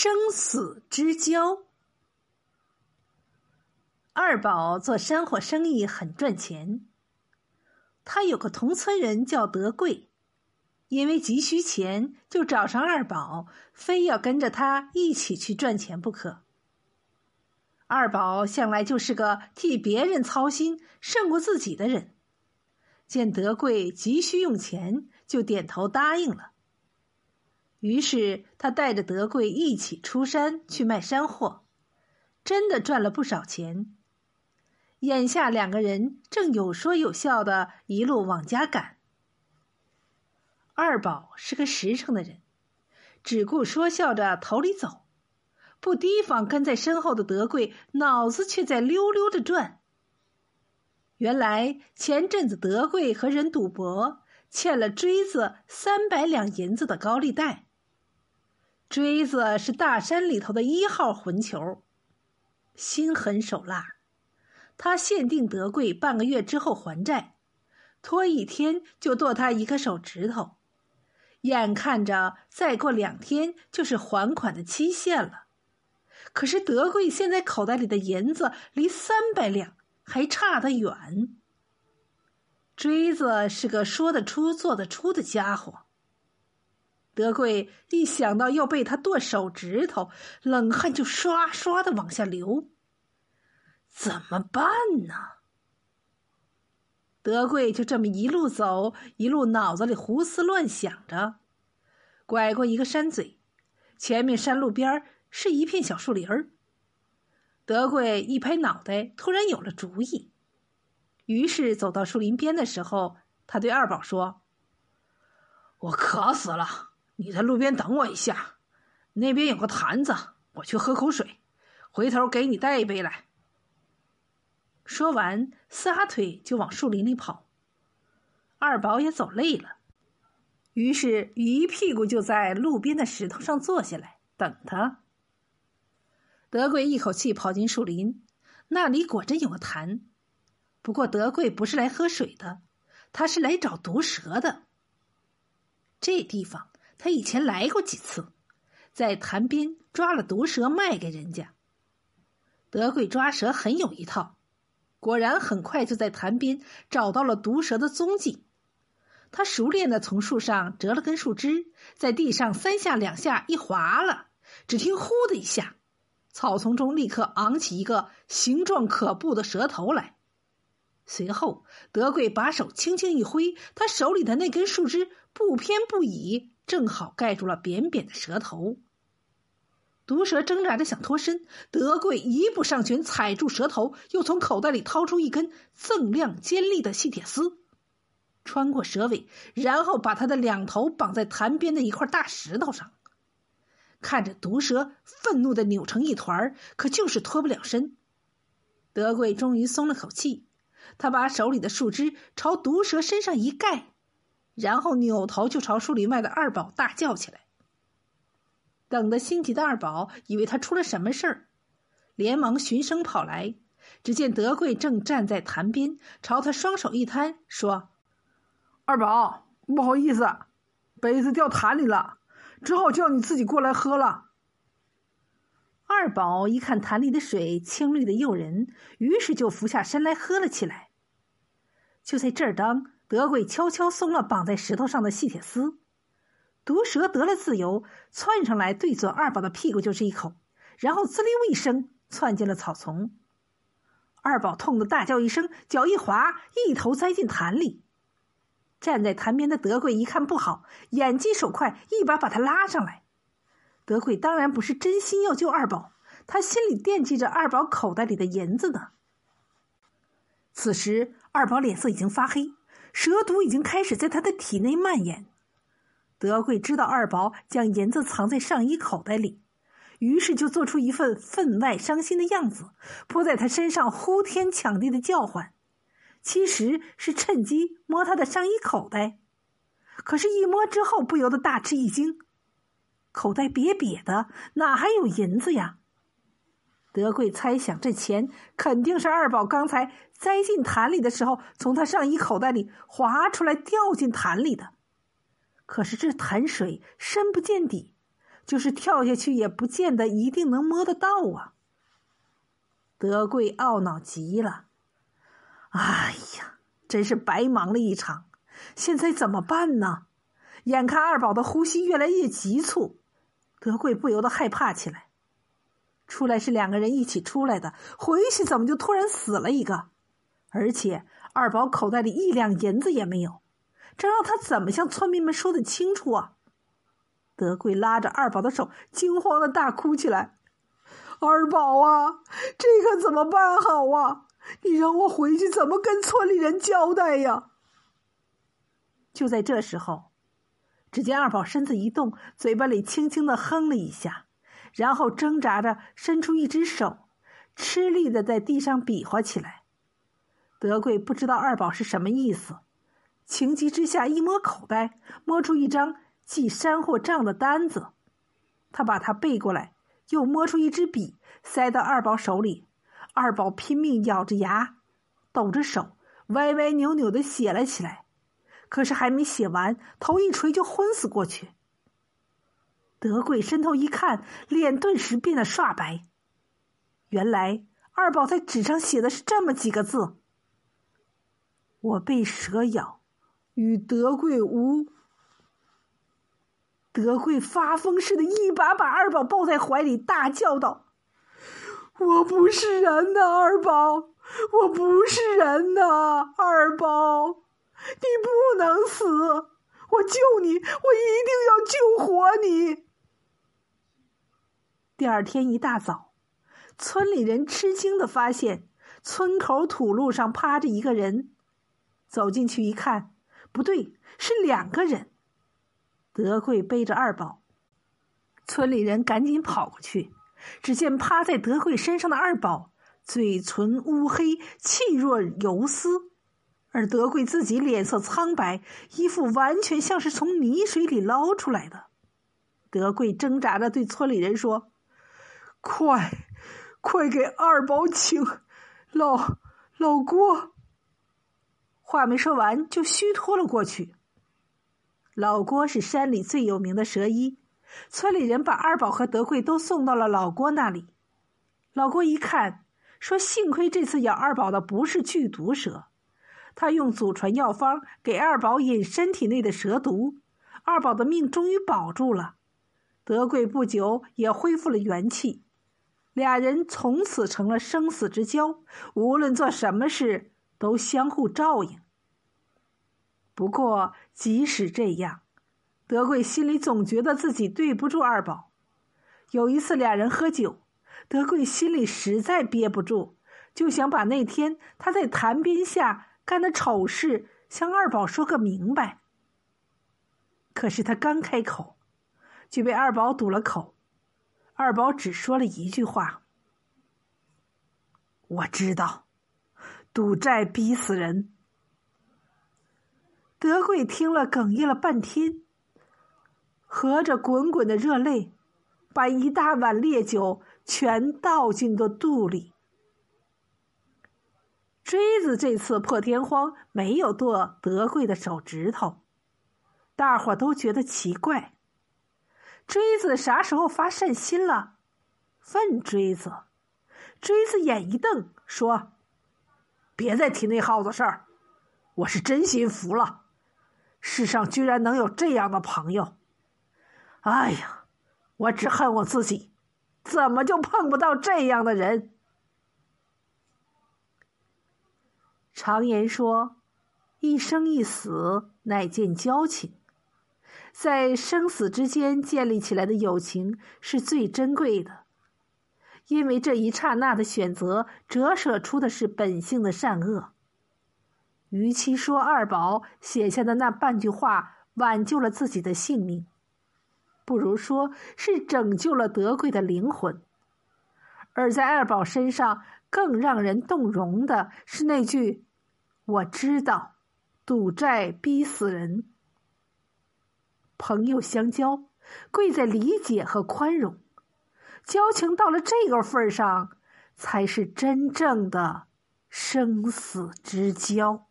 生死之交。二宝做山货生意很赚钱。他有个同村人叫德贵，因为急需钱，就找上二宝，非要跟着他一起去赚钱不可。二宝向来就是个替别人操心胜过自己的人，见德贵急需用钱，就点头答应了。于是他带着德贵一起出山去卖山货，真的赚了不少钱。眼下两个人正有说有笑的一路往家赶。二宝是个实诚的人，只顾说笑着头里走，不提防跟在身后的德贵脑子却在溜溜的转。原来前阵子德贵和人赌博，欠了锥子三百两银子的高利贷。锥子是大山里头的一号混球，心狠手辣。他限定德贵半个月之后还债，拖一天就剁他一个手指头。眼看着再过两天就是还款的期限了，可是德贵现在口袋里的银子离三百两还差得远。锥子是个说得出做得出的家伙。德贵一想到要被他剁手指头，冷汗就刷刷的往下流。怎么办呢？德贵就这么一路走，一路脑子里胡思乱想着。拐过一个山嘴，前面山路边是一片小树林。德贵一拍脑袋，突然有了主意。于是走到树林边的时候，他对二宝说：“我渴死了。”你在路边等我一下，那边有个坛子，我去喝口水，回头给你带一杯来。说完，撒腿就往树林里跑。二宝也走累了，于是一屁股就在路边的石头上坐下来等他。德贵一口气跑进树林，那里果真有个坛，不过德贵不是来喝水的，他是来找毒蛇的。这地方。他以前来过几次，在潭边抓了毒蛇卖给人家。德贵抓蛇很有一套，果然很快就在潭边找到了毒蛇的踪迹。他熟练的从树上折了根树枝，在地上三下两下一划了，只听“呼”的一下，草丛中立刻昂起一个形状可怖的蛇头来。随后，德贵把手轻轻一挥，他手里的那根树枝不偏不倚。正好盖住了扁扁的蛇头。毒蛇挣扎着想脱身，德贵一步上前踩住蛇头，又从口袋里掏出一根锃亮尖利的细铁丝，穿过蛇尾，然后把它的两头绑在潭边的一块大石头上。看着毒蛇愤怒的扭成一团，可就是脱不了身。德贵终于松了口气，他把手里的树枝朝毒蛇身上一盖。然后扭头就朝树林外的二宝大叫起来。等得心急的二宝以为他出了什么事儿，连忙循声跑来。只见德贵正站在潭边，朝他双手一摊，说：“二宝，不好意思，杯子掉潭里了，只好叫你自己过来喝了。”二宝一看潭里的水清绿的诱人，于是就俯下身来喝了起来。就在这儿当。德贵悄悄松了绑在石头上的细铁丝，毒蛇得了自由，窜上来对准二宝的屁股就是一口，然后滋溜一声窜进了草丛。二宝痛得大叫一声，脚一滑，一头栽进潭里。站在潭边的德贵一看不好，眼疾手快，一把把他拉上来。德贵当然不是真心要救二宝，他心里惦记着二宝口袋里的银子呢。此时，二宝脸色已经发黑。蛇毒已经开始在他的体内蔓延。德贵知道二宝将银子藏在上衣口袋里，于是就做出一份分外伤心的样子，扑在他身上呼天抢地的叫唤，其实是趁机摸他的上衣口袋。可是，一摸之后不由得大吃一惊，口袋瘪瘪的，哪还有银子呀？德贵猜想，这钱肯定是二宝刚才栽进潭里的时候，从他上衣口袋里滑出来掉进潭里的。可是这潭水深不见底，就是跳下去，也不见得一定能摸得到啊。德贵懊恼极了，哎呀，真是白忙了一场。现在怎么办呢？眼看二宝的呼吸越来越急促，德贵不由得害怕起来。出来是两个人一起出来的，回去怎么就突然死了一个？而且二宝口袋里一两银子也没有，这让他怎么向村民们说的清楚啊？德贵拉着二宝的手，惊慌的大哭起来：“二宝啊，这可怎么办好啊？你让我回去怎么跟村里人交代呀？”就在这时候，只见二宝身子一动，嘴巴里轻轻的哼了一下。然后挣扎着伸出一只手，吃力的在地上比划起来。德贵不知道二宝是什么意思，情急之下一摸口袋，摸出一张记山货账的单子。他把它背过来，又摸出一支笔，塞到二宝手里。二宝拼命咬着牙，抖着手，歪歪扭扭的写了起来。可是还没写完，头一垂就昏死过去。德贵伸头一看，脸顿时变得刷白。原来二宝在纸上写的是这么几个字：“我被蛇咬，与德贵无。”德贵发疯似的，一把把二宝抱在怀里，大叫道：“我不是人呐，二宝！我不是人呐，二宝！你不能死！我救你，我一定要救活你！”第二天一大早，村里人吃惊的发现，村口土路上趴着一个人。走进去一看，不对，是两个人。德贵背着二宝，村里人赶紧跑过去，只见趴在德贵身上的二宝，嘴唇乌黑，气若游丝，而德贵自己脸色苍白，衣服完全像是从泥水里捞出来的。德贵挣扎着对村里人说。快，快给二宝请老老郭。话没说完，就虚脱了过去。老郭是山里最有名的蛇医，村里人把二宝和德贵都送到了老郭那里。老郭一看，说：“幸亏这次咬二宝的不是剧毒蛇，他用祖传药方给二宝引身体内的蛇毒，二宝的命终于保住了。德贵不久也恢复了元气。”俩人从此成了生死之交，无论做什么事都相互照应。不过，即使这样，德贵心里总觉得自己对不住二宝。有一次，俩人喝酒，德贵心里实在憋不住，就想把那天他在潭边下干的丑事向二宝说个明白。可是他刚开口，就被二宝堵了口。二宝只说了一句话：“我知道，赌债逼死人。”德贵听了，哽咽了半天，合着滚滚的热泪，把一大碗烈酒全倒进了肚里。锥子这次破天荒没有剁德贵的手指头，大伙都觉得奇怪。锥子啥时候发善心了？问锥子，锥子眼一瞪，说：“别再提那耗子事儿，我是真心服了。世上居然能有这样的朋友！哎呀，我只恨我自己，怎么就碰不到这样的人？”常言说：“一生一死，乃见交情。”在生死之间建立起来的友情是最珍贵的，因为这一刹那的选择折射出的是本性的善恶。与其说二宝写下的那半句话挽救了自己的性命，不如说是拯救了德贵的灵魂。而在二宝身上更让人动容的是那句：“我知道，赌债逼死人。”朋友相交，贵在理解和宽容。交情到了这个份儿上，才是真正的生死之交。